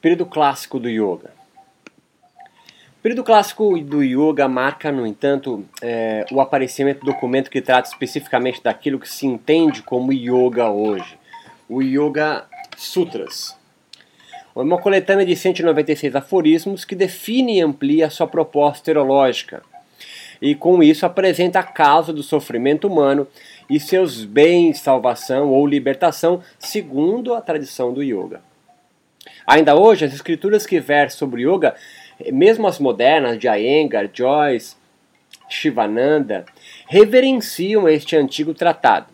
Período clássico do yoga. O período clássico do yoga marca, no entanto, é, o aparecimento do documento que trata especificamente daquilo que se entende como yoga hoje, o Yoga Sutras. Uma coletânea de 196 aforismos que define e amplia sua proposta teológica e com isso apresenta a causa do sofrimento humano e seus bens, salvação ou libertação, segundo a tradição do yoga. Ainda hoje, as escrituras que versam sobre yoga, mesmo as modernas de Iyengar, Joyce, Shivananda, reverenciam este antigo tratado,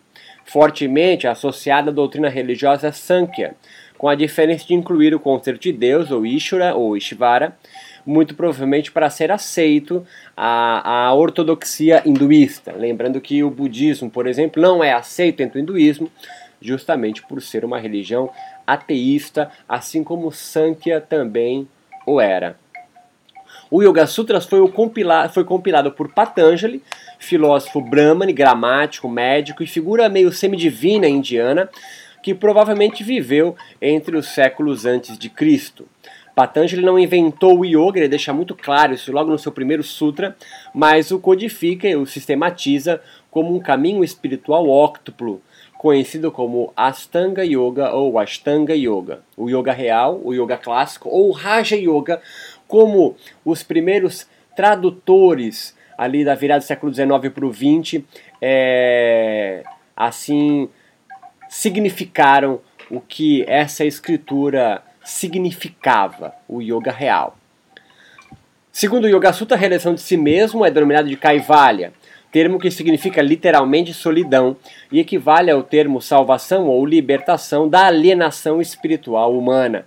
fortemente associado à doutrina religiosa Sankhya, com a diferença de incluir o conceito de Deus, ou Ishvara, ou Ishvara, muito provavelmente para ser aceito a, a ortodoxia hinduísta. Lembrando que o budismo, por exemplo, não é aceito entre o hinduísmo, justamente por ser uma religião ateísta, assim como Sankhya também o era. O Yoga Sutras foi, compilado, foi compilado por Patanjali, filósofo brahmane, gramático, médico e figura meio semidivina indiana, que provavelmente viveu entre os séculos antes de Cristo. Patanjali não inventou o yoga, ele deixa muito claro isso logo no seu primeiro sutra, mas o codifica e o sistematiza como um caminho espiritual óctuplo, conhecido como Astanga Yoga ou Ashtanga Yoga, o yoga real, o yoga clássico ou Raja Yoga, como os primeiros tradutores ali da virada do século XIX para o XX, é, assim significaram o que essa escritura significava o yoga real. Segundo o Yoga Sutta, a realização de si mesmo é denominada de Kaivalya, termo que significa literalmente solidão e equivale ao termo salvação ou libertação da alienação espiritual humana.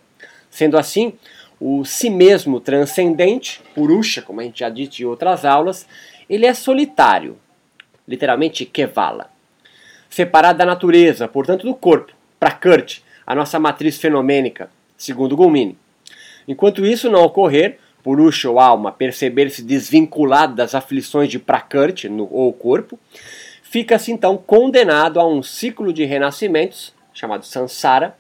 Sendo assim, o si mesmo transcendente, Purusha, como a gente já disse em outras aulas, ele é solitário, literalmente Kevala, separado da natureza, portanto do corpo, Prakrti, a nossa matriz fenomênica, segundo Gulmini. Enquanto isso não ocorrer, Purusha ou alma perceber-se desvinculado das aflições de Prakrti no, ou corpo, fica-se então condenado a um ciclo de renascimentos, chamado Sansara,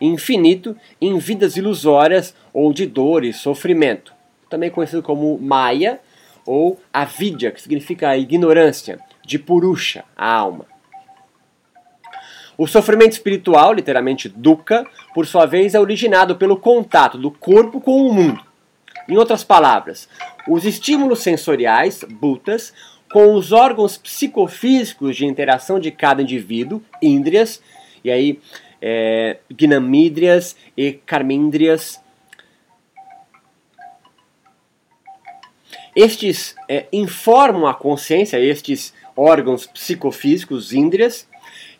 infinito em vidas ilusórias ou de dor e sofrimento, também conhecido como Maya ou Avidya, que significa ignorância, de Purusha, a alma. O sofrimento espiritual, literalmente dukkha, por sua vez é originado pelo contato do corpo com o mundo. Em outras palavras, os estímulos sensoriais, bhutas, com os órgãos psicofísicos de interação de cada indivíduo, índrias, e aí é, gnamídrias e carmíndrias. Estes é, informam a consciência, estes órgãos psicofísicos, índrias,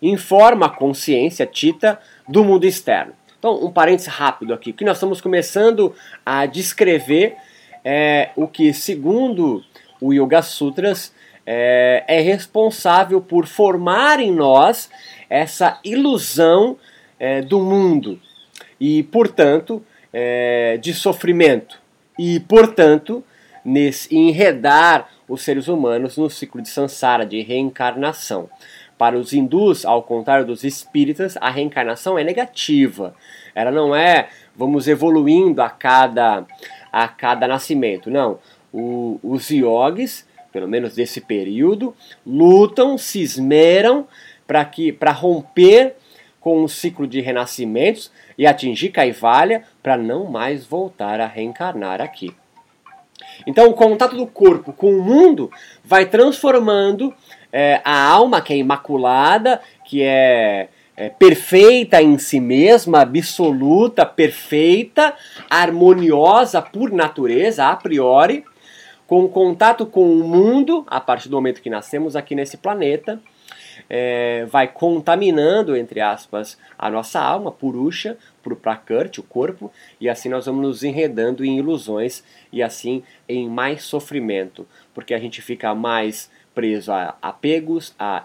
informa a consciência tita do mundo externo. Então, um parênteses rápido aqui, que nós estamos começando a descrever é, o que, segundo o Yoga Sutras, é, é, responsável por formar em nós essa ilusão é, do mundo. E, portanto, é, de sofrimento. E, portanto, nesse, enredar os seres humanos no ciclo de samsara, de reencarnação. Para os hindus, ao contrário dos espíritas, a reencarnação é negativa. Ela não é vamos evoluindo a cada, a cada nascimento. Não. O, os yogis, pelo menos desse período, lutam, se esmeram para romper com o ciclo de renascimentos e atingir Kaivalya para não mais voltar a reencarnar aqui. Então, o contato do corpo com o mundo vai transformando é, a alma que é imaculada, que é, é perfeita em si mesma, absoluta, perfeita, harmoniosa por natureza, a priori, com contato com o mundo, a partir do momento que nascemos aqui nesse planeta, é, vai contaminando, entre aspas, a nossa alma, purusha, por prakrti, o corpo, e assim nós vamos nos enredando em ilusões e assim em mais sofrimento, porque a gente fica mais preso a apegos, a,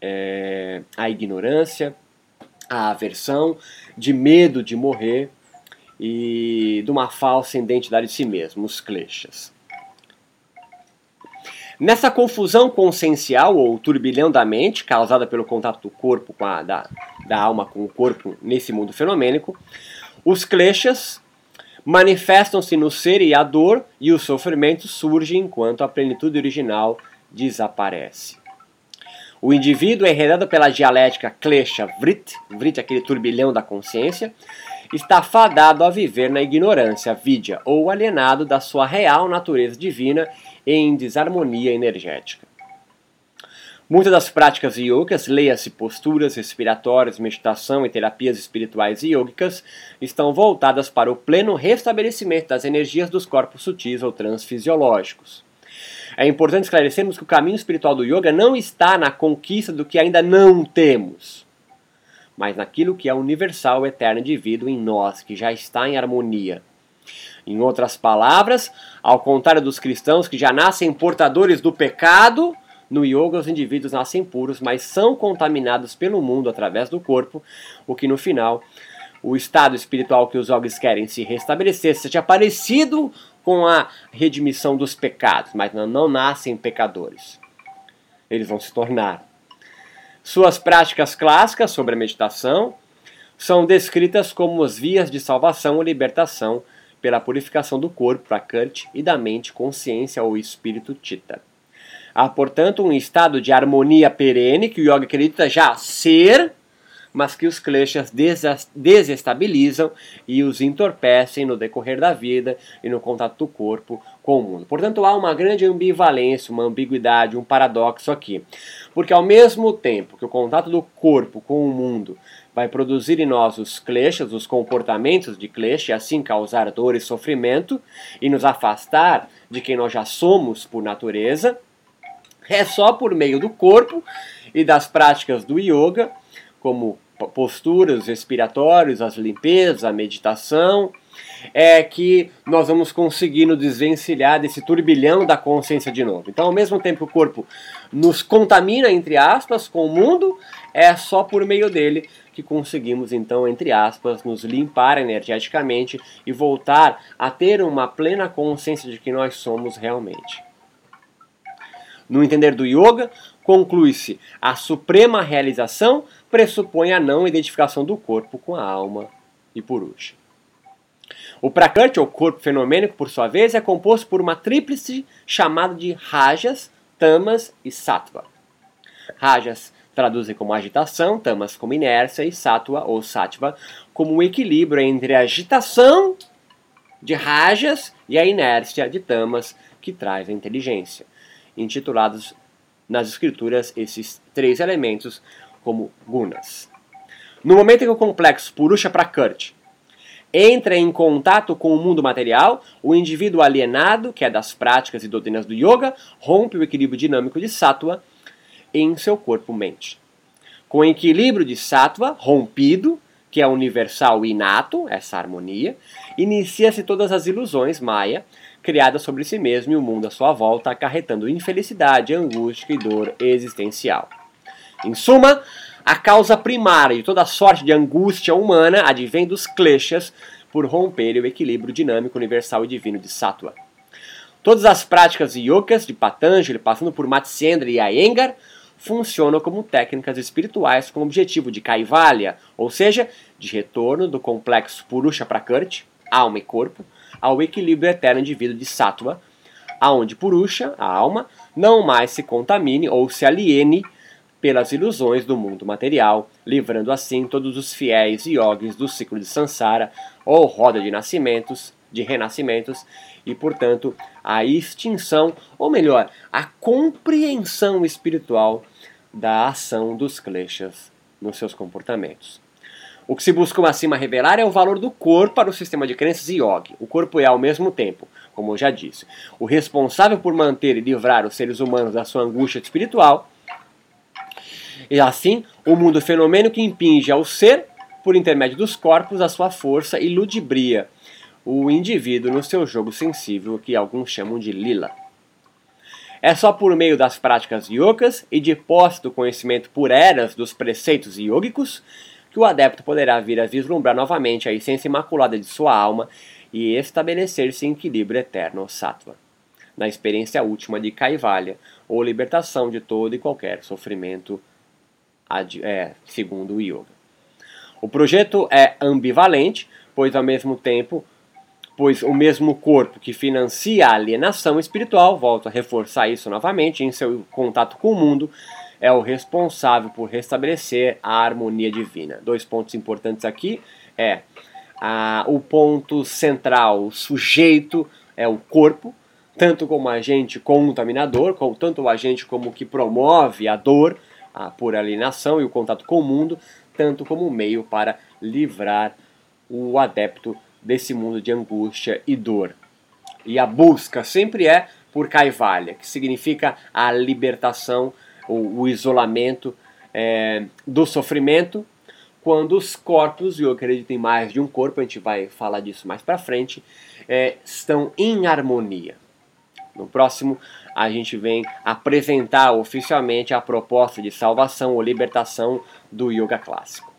é, a ignorância, a aversão, de medo de morrer e de uma falsa identidade de si mesmo, os kleshas. Nessa confusão consciencial ou turbilhão da mente, causada pelo contato do corpo com a, da, da alma com o corpo nesse mundo fenomênico, os kleshas, manifestam-se no ser e a dor, e o sofrimento surge enquanto a plenitude original desaparece. O indivíduo, enredado pela dialética klesha vrit, vrit aquele turbilhão da consciência, está fadado a viver na ignorância, vidya, ou alienado da sua real natureza divina em desarmonia energética. Muitas das práticas yogas, leia-se posturas respiratórias, meditação e terapias espirituais yogicas, estão voltadas para o pleno restabelecimento das energias dos corpos sutis ou transfisiológicos. É importante esclarecermos que o caminho espiritual do yoga não está na conquista do que ainda não temos, mas naquilo que é universal, eterno indivíduo em nós, que já está em harmonia. Em outras palavras, ao contrário dos cristãos que já nascem portadores do pecado, no yoga os indivíduos nascem puros, mas são contaminados pelo mundo através do corpo, o que no final o estado espiritual que os yogis querem se restabelecer seja parecido com a redimissão dos pecados, mas não, nascem pecadores. Eles vão se tornar. Suas práticas clássicas sobre a meditação são descritas como as vias de salvação ou libertação pela purificação do corpo, prakrit, e da mente, consciência ou espírito tita. Há, portanto, um estado de harmonia perene que o yoga acredita já ser mas que os kleshas desestabilizam e os entorpecem no decorrer da vida e no contato do corpo com o mundo. Portanto, há uma grande ambivalência, uma ambiguidade, um paradoxo aqui. Porque ao mesmo tempo que o contato do corpo com o mundo vai produzir em nós os kleshas, os comportamentos de klesha, e assim causar dor e sofrimento, e nos afastar de quem nós já somos por natureza, é só por meio do corpo e das práticas do yoga como posturas respiratórias, as limpezas, a meditação, é que nós vamos conseguir nos desvencilhar desse turbilhão da consciência de novo. Então, ao mesmo tempo que o corpo nos contamina, entre aspas, com o mundo, é só por meio dele que conseguimos, então, entre aspas, nos limpar energeticamente e voltar a ter uma plena consciência de que nós somos realmente. No entender do yoga, conclui-se a suprema realização pressupõe a não identificação do corpo com a alma e purusha. O prakrti, ou corpo fenomênico, por sua vez, é composto por uma tríplice chamada de rajas, tamas e sattva. Rajas traduzem como agitação, tamas como inércia e sattva ou sattva como um equilíbrio entre a agitação de rajas e a inércia de tamas que traz a inteligência. Intitulados nas escrituras esses três elementos como gunas. No momento em que o complexo Purusha Prakrti entra em contato com o mundo material, o indivíduo alienado, que é das práticas e doutrinas do yoga, rompe o equilíbrio dinâmico de sattva em seu corpo-mente. Com o equilíbrio de sattva rompido, que é universal e inato, essa harmonia, inicia-se todas as ilusões maya criadas sobre si mesmo e o mundo à sua volta, acarretando infelicidade, angústia e dor existencial. Em suma, a causa primária de toda sorte de angústia humana advém dos kleshas por romper o equilíbrio dinâmico universal e divino de Sattva. Todas as práticas yogas de Patanjali, passando por Matsyendra e Iyengar, funcionam como técnicas espirituais com o objetivo de Kaivalya, ou seja, de retorno do complexo Purusha Prakrti, alma e corpo, ao equilíbrio eterno indivíduo de Sattva, aonde Purusha, a alma, não mais se contamine ou se aliene pelas ilusões do mundo material, livrando assim todos os fiéis yogis do ciclo de Sansara, ou roda de nascimentos, de renascimentos, e portanto a extinção, ou melhor, a compreensão espiritual da ação dos kleshas nos seus comportamentos. O que se busca acima revelar é o valor do corpo para o sistema de crenças yogi. O corpo é, ao mesmo tempo, como eu já disse, o responsável por manter e livrar os seres humanos da sua angústia espiritual e assim, o mundo fenomênico impinge ao ser, por intermédio dos corpos, a sua força e ludibria o indivíduo no seu jogo sensível, que alguns chamam de lila. É só por meio das práticas yogas e de posse do conhecimento por eras dos preceitos yogicos que o adepto poderá vir a vislumbrar novamente a essência imaculada de sua alma e estabelecer-se em equilíbrio eterno, sattva, na experiência última de Kaivalya, ou libertação de todo e qualquer sofrimento é, segundo o yoga. O projeto é ambivalente, pois ao mesmo tempo pois o mesmo corpo que financia a alienação espiritual, volto a reforçar isso novamente, em seu contato com o mundo, é o responsável por restabelecer a harmonia divina. Dois pontos importantes aqui é a, o ponto central, o sujeito é o corpo, tanto como agente contaminador, como, tanto o agente como que promove a dor a, por alienação e o contato com o mundo, tanto como meio para livrar o adepto desse mundo de angústia e dor. E a busca sempre é por Kaivalya, que significa a libertação, ou o isolamento é, do sofrimento, quando os corpos, e eu acredito em mais de um corpo, a gente vai falar disso mais para frente, é, estão em harmonia. No próximo, a gente vem apresentar oficialmente a proposta de salvação ou libertação do yoga clássico.